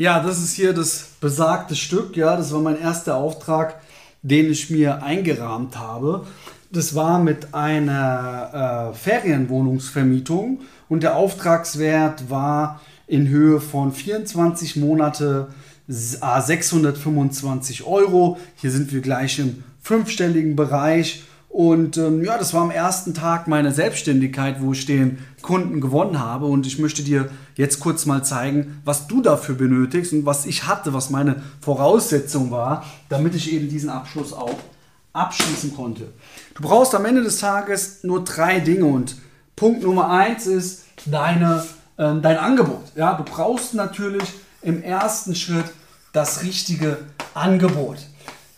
Ja, das ist hier das besagte Stück. Ja, das war mein erster Auftrag, den ich mir eingerahmt habe. Das war mit einer äh, Ferienwohnungsvermietung und der Auftragswert war in Höhe von 24 Monate 625 Euro. Hier sind wir gleich im fünfstelligen Bereich. Und ähm, ja, das war am ersten Tag meiner Selbstständigkeit, wo ich den Kunden gewonnen habe. Und ich möchte dir jetzt kurz mal zeigen, was du dafür benötigst und was ich hatte, was meine Voraussetzung war, damit ich eben diesen Abschluss auch abschließen konnte. Du brauchst am Ende des Tages nur drei Dinge. Und Punkt Nummer eins ist deine, äh, dein Angebot. Ja, du brauchst natürlich im ersten Schritt das richtige Angebot.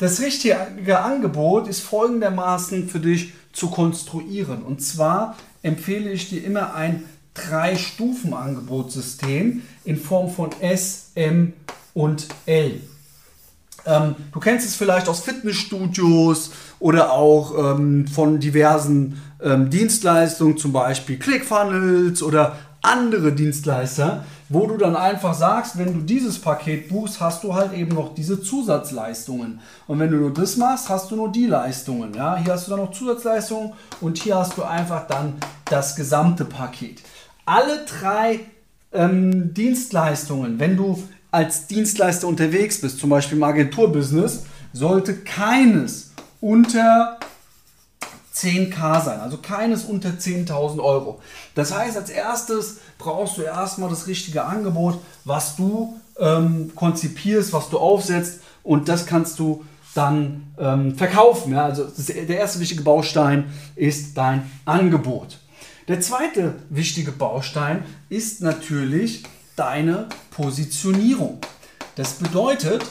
Das richtige Angebot ist folgendermaßen für dich zu konstruieren. Und zwar empfehle ich dir immer ein Drei-Stufen-Angebotssystem in Form von S, M und L. Ähm, du kennst es vielleicht aus Fitnessstudios oder auch ähm, von diversen ähm, Dienstleistungen, zum Beispiel ClickFunnels oder andere Dienstleister, wo du dann einfach sagst, wenn du dieses Paket buchst, hast du halt eben noch diese Zusatzleistungen. Und wenn du nur das machst, hast du nur die Leistungen. Ja? Hier hast du dann noch Zusatzleistungen und hier hast du einfach dann das gesamte Paket. Alle drei ähm, Dienstleistungen, wenn du als Dienstleister unterwegs bist, zum Beispiel im Agenturbusiness, sollte keines unter 10k sein, also keines unter 10.000 Euro. Das heißt, als erstes brauchst du erstmal das richtige Angebot, was du ähm, konzipierst, was du aufsetzt und das kannst du dann ähm, verkaufen. Ja? Also der erste wichtige Baustein ist dein Angebot. Der zweite wichtige Baustein ist natürlich deine Positionierung. Das bedeutet,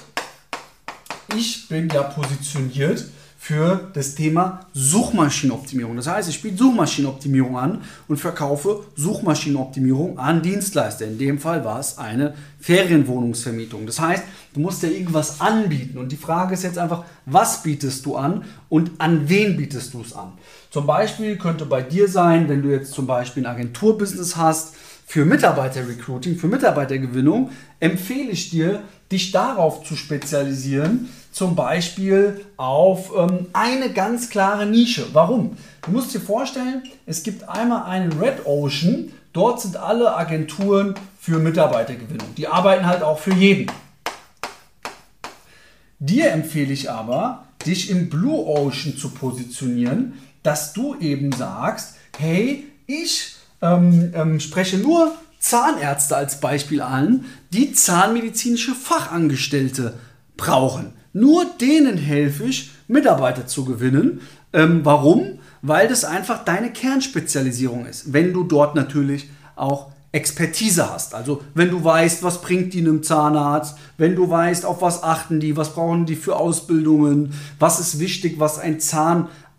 ich bin ja positioniert für das Thema Suchmaschinenoptimierung. Das heißt, ich biete Suchmaschinenoptimierung an und verkaufe Suchmaschinenoptimierung an Dienstleister. In dem Fall war es eine Ferienwohnungsvermietung. Das heißt, du musst ja irgendwas anbieten. Und die Frage ist jetzt einfach, was bietest du an und an wen bietest du es an? Zum Beispiel könnte bei dir sein, wenn du jetzt zum Beispiel ein Agenturbusiness hast, für Mitarbeiterrecruiting, für Mitarbeitergewinnung, empfehle ich dir, dich darauf zu spezialisieren, zum Beispiel auf ähm, eine ganz klare Nische. Warum? Du musst dir vorstellen, es gibt einmal einen Red Ocean, dort sind alle Agenturen für Mitarbeitergewinnung. Die arbeiten halt auch für jeden. Dir empfehle ich aber, dich im Blue Ocean zu positionieren, dass du eben sagst, hey, ich ähm, ähm, spreche nur Zahnärzte als Beispiel an, die zahnmedizinische Fachangestellte brauchen. Nur denen helfe ich, Mitarbeiter zu gewinnen. Ähm, warum? Weil das einfach deine Kernspezialisierung ist. Wenn du dort natürlich auch Expertise hast. Also wenn du weißt, was bringt die einem Zahnarzt, wenn du weißt, auf was achten die, was brauchen die für Ausbildungen, was ist wichtig, was ein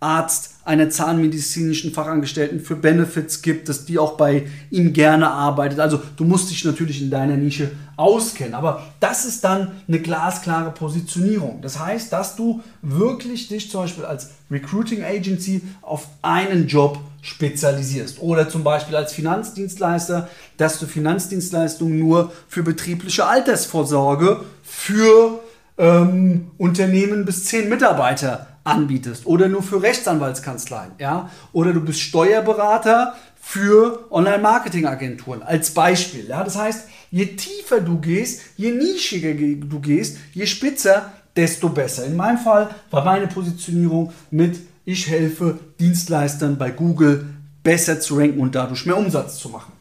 Zahnarzt einer zahnmedizinischen Fachangestellten für Benefits gibt, dass die auch bei ihm gerne arbeitet. Also du musst dich natürlich in deiner Nische auskennen. Aber das ist dann eine glasklare Positionierung. Das heißt, dass du wirklich dich zum Beispiel als Recruiting Agency auf einen Job spezialisierst. Oder zum Beispiel als Finanzdienstleister, dass du Finanzdienstleistungen nur für betriebliche Altersvorsorge für ähm, Unternehmen bis zehn Mitarbeiter anbietest oder nur für Rechtsanwaltskanzleien, ja, oder du bist Steuerberater für Online-Marketing-Agenturen als Beispiel, ja. Das heißt, je tiefer du gehst, je nischiger du gehst, je spitzer, desto besser. In meinem Fall war meine Positionierung mit ich helfe Dienstleistern bei Google besser zu ranken und dadurch mehr Umsatz zu machen.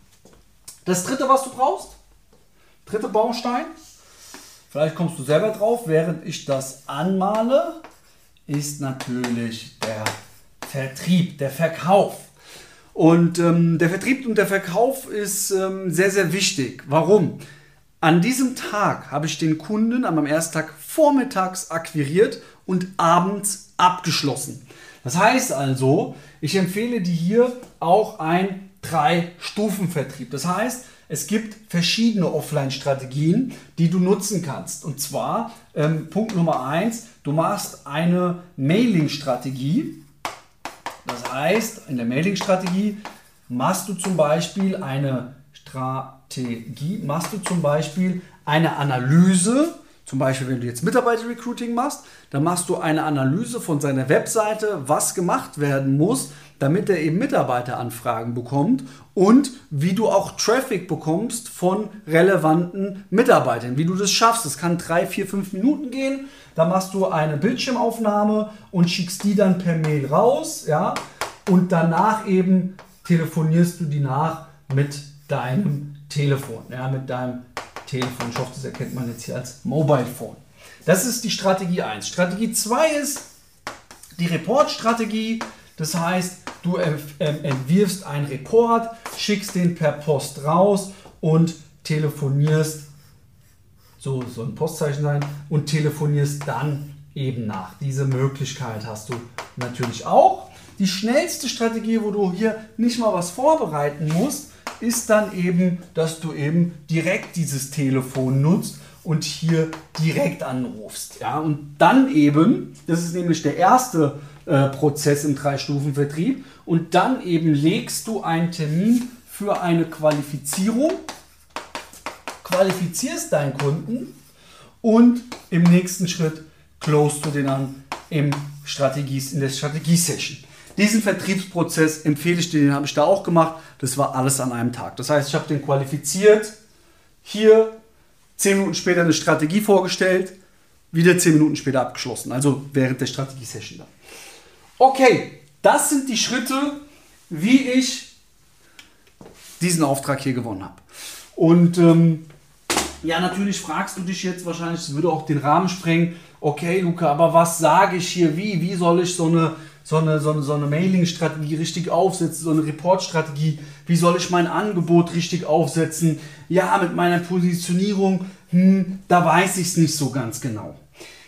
Das dritte, was du brauchst, dritte Baustein, vielleicht kommst du selber drauf, während ich das anmale, ist natürlich der Vertrieb, der Verkauf. Und ähm, der Vertrieb und der Verkauf ist ähm, sehr, sehr wichtig. Warum? An diesem Tag habe ich den Kunden am ersten Tag vormittags akquiriert und abends abgeschlossen. Das heißt also, ich empfehle dir hier auch ein Drei-Stufen-Vertrieb. Das heißt, es gibt verschiedene Offline-Strategien, die du nutzen kannst. Und zwar ähm, Punkt Nummer eins, du machst eine Mailing-Strategie. Das heißt, in der Mailing-Strategie machst du zum Beispiel eine Strategie, machst du zum Beispiel eine Analyse, zum Beispiel wenn du jetzt Mitarbeiter-Recruiting machst, dann machst du eine Analyse von seiner Webseite, was gemacht werden muss, damit er eben Mitarbeiteranfragen bekommt und wie du auch Traffic bekommst von relevanten Mitarbeitern, wie du das schaffst. Das kann drei, vier, fünf Minuten gehen. Da machst du eine Bildschirmaufnahme und schickst die dann per Mail raus, ja, und danach eben telefonierst du die nach mit deinem Telefon, ja, mit deinem Telefon. Ich hoffe, das erkennt man jetzt hier als Mobile Phone. Das ist die Strategie 1. Strategie 2 ist die Report-Strategie. Das heißt, du entwirfst einen Report, schickst den per Post raus und telefonierst, so soll ein Postzeichen sein, und telefonierst dann eben nach. Diese Möglichkeit hast du natürlich auch. Die schnellste Strategie, wo du hier nicht mal was vorbereiten musst, ist dann eben, dass du eben direkt dieses Telefon nutzt und hier direkt anrufst. Ja? Und dann eben, das ist nämlich der erste äh, Prozess im Drei-Stufen-Vertrieb, und dann eben legst du einen Termin für eine Qualifizierung, qualifizierst deinen Kunden und im nächsten Schritt closest du den an im Strategies, in der Strategie-Session. Diesen Vertriebsprozess empfehle ich dir, den habe ich da auch gemacht. Das war alles an einem Tag. Das heißt, ich habe den qualifiziert, hier zehn Minuten später eine Strategie vorgestellt, wieder zehn Minuten später abgeschlossen. Also während der Strategie-Session dann. Okay, das sind die Schritte, wie ich diesen Auftrag hier gewonnen habe. Und ähm, ja, natürlich fragst du dich jetzt wahrscheinlich, das würde auch den Rahmen sprengen, okay, Luca, aber was sage ich hier wie? Wie soll ich so eine so eine, so eine, so eine Mailing-Strategie richtig aufsetzen, so eine Report-Strategie, wie soll ich mein Angebot richtig aufsetzen? Ja, mit meiner Positionierung, hm, da weiß ich es nicht so ganz genau.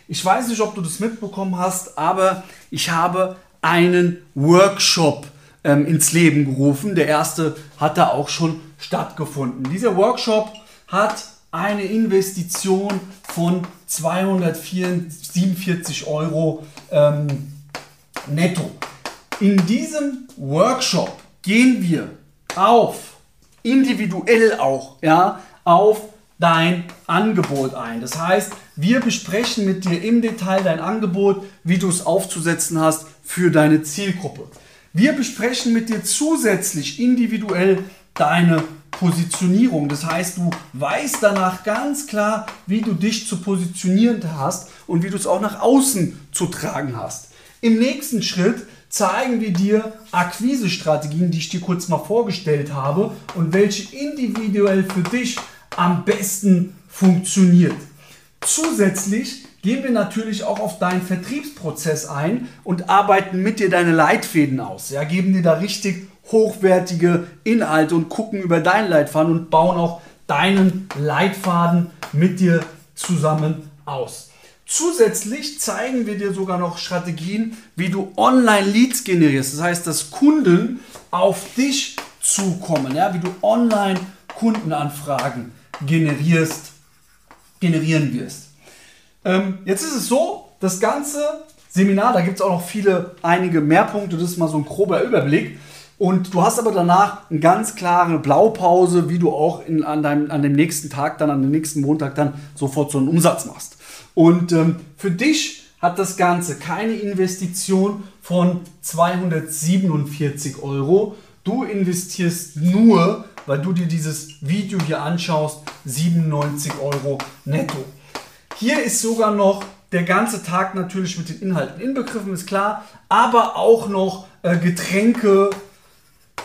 Ich weiß nicht, ob du das mitbekommen hast, aber ich habe einen Workshop ähm, ins Leben gerufen. Der erste hat da auch schon stattgefunden. Dieser Workshop hat eine Investition von 247 Euro ähm, netto. In diesem Workshop gehen wir auf, individuell auch, ja, auf dein Angebot ein. Das heißt, wir besprechen mit dir im Detail dein Angebot, wie du es aufzusetzen hast für deine Zielgruppe. Wir besprechen mit dir zusätzlich individuell deine Positionierung. Das heißt, du weißt danach ganz klar, wie du dich zu positionieren hast und wie du es auch nach außen zu tragen hast. Im nächsten Schritt zeigen wir dir Akquisestrategien, die ich dir kurz mal vorgestellt habe und welche individuell für dich am besten funktioniert. Zusätzlich gehen wir natürlich auch auf deinen Vertriebsprozess ein und arbeiten mit dir deine Leitfäden aus. Ja, geben dir da richtig hochwertige Inhalte und gucken über deinen Leitfaden und bauen auch deinen Leitfaden mit dir zusammen aus. Zusätzlich zeigen wir dir sogar noch Strategien, wie du Online-Leads generierst. Das heißt, dass Kunden auf dich zukommen, ja, wie du online Kundenanfragen generierst, generieren wirst. Ähm, jetzt ist es so, das ganze Seminar, da gibt es auch noch viele, einige mehr Punkte, das ist mal so ein grober Überblick. Und du hast aber danach eine ganz klare Blaupause, wie du auch in, an, deinem, an dem nächsten Tag, dann an dem nächsten Montag dann sofort so einen Umsatz machst. Und ähm, für dich hat das Ganze keine Investition von 247 Euro. Du investierst nur, weil du dir dieses Video hier anschaust, 97 Euro netto. Hier ist sogar noch der ganze Tag natürlich mit den Inhalten inbegriffen, ist klar, aber auch noch äh, Getränke,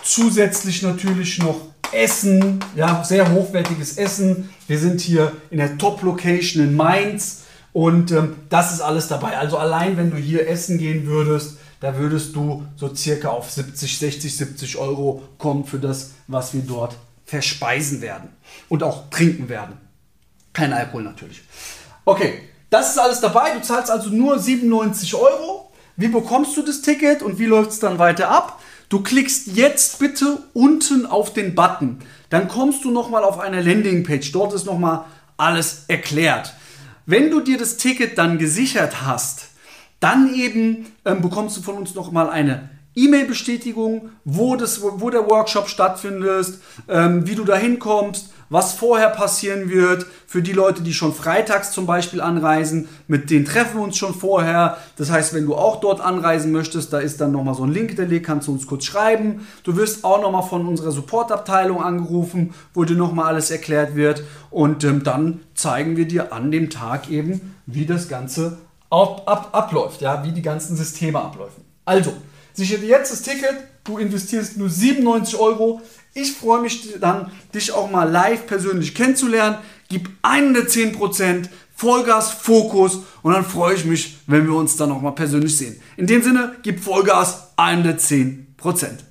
zusätzlich natürlich noch Essen, ja, sehr hochwertiges Essen. Wir sind hier in der Top-Location in Mainz. Und ähm, das ist alles dabei. Also allein wenn du hier essen gehen würdest, da würdest du so circa auf 70, 60, 70 Euro kommen für das, was wir dort verspeisen werden und auch trinken werden. Kein Alkohol natürlich. Okay, das ist alles dabei. Du zahlst also nur 97 Euro. Wie bekommst du das Ticket und wie läuft es dann weiter ab? Du klickst jetzt bitte unten auf den Button. Dann kommst du nochmal auf eine Landingpage. Dort ist nochmal alles erklärt. Wenn du dir das Ticket dann gesichert hast, dann eben ähm, bekommst du von uns nochmal eine E-Mail-Bestätigung, wo, wo, wo der Workshop stattfindet, ähm, wie du da hinkommst, was vorher passieren wird. Für die Leute, die schon freitags zum Beispiel anreisen, mit denen treffen wir uns schon vorher. Das heißt, wenn du auch dort anreisen möchtest, da ist dann nochmal so ein Link hinterlegt, kannst du uns kurz schreiben. Du wirst auch nochmal von unserer Supportabteilung angerufen, wo dir nochmal alles erklärt wird. Und ähm, dann zeigen wir dir an dem Tag eben, wie das Ganze ab, ab, abläuft, ja, wie die ganzen Systeme abläufen. Also, sichere dir jetzt das Ticket, du investierst nur 97 Euro. Ich freue mich dann, dich auch mal live persönlich kennenzulernen. Gib 110%, Vollgas, Fokus und dann freue ich mich, wenn wir uns dann auch mal persönlich sehen. In dem Sinne, gib Vollgas 110%.